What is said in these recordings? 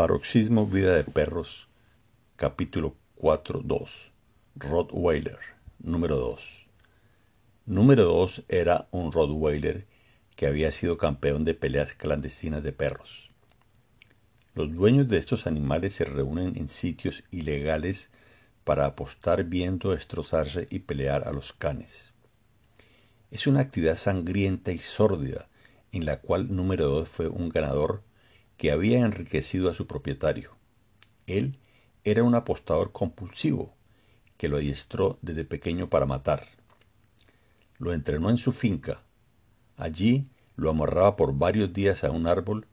Paroxismo Vida de Perros, capítulo 4.2. Rottweiler, número 2. Número 2 era un Rottweiler que había sido campeón de peleas clandestinas de perros. Los dueños de estos animales se reúnen en sitios ilegales para apostar viendo destrozarse y pelear a los canes. Es una actividad sangrienta y sórdida en la cual número 2 fue un ganador que había enriquecido a su propietario. Él era un apostador compulsivo que lo adiestró desde pequeño para matar. Lo entrenó en su finca. Allí lo amarraba por varios días a un árbol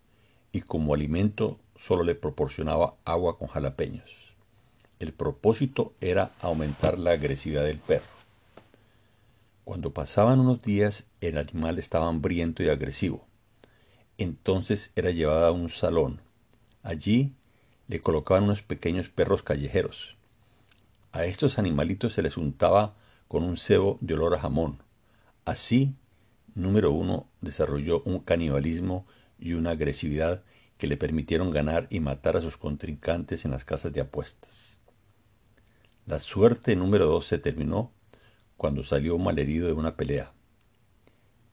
y como alimento solo le proporcionaba agua con jalapeños. El propósito era aumentar la agresividad del perro. Cuando pasaban unos días el animal estaba hambriento y agresivo. Entonces era llevada a un salón. Allí le colocaban unos pequeños perros callejeros. A estos animalitos se les untaba con un cebo de olor a jamón. Así, número uno desarrolló un canibalismo y una agresividad que le permitieron ganar y matar a sus contrincantes en las casas de apuestas. La suerte número dos se terminó cuando salió malherido de una pelea.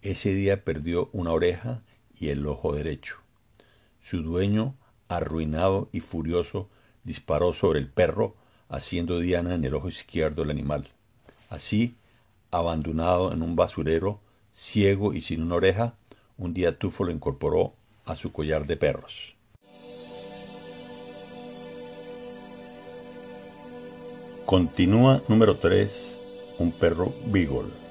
Ese día perdió una oreja y el ojo derecho. Su dueño, arruinado y furioso, disparó sobre el perro, haciendo diana en el ojo izquierdo del animal. Así, abandonado en un basurero, ciego y sin una oreja, un día Tufo lo incorporó a su collar de perros. Continúa número 3, un perro Beagle.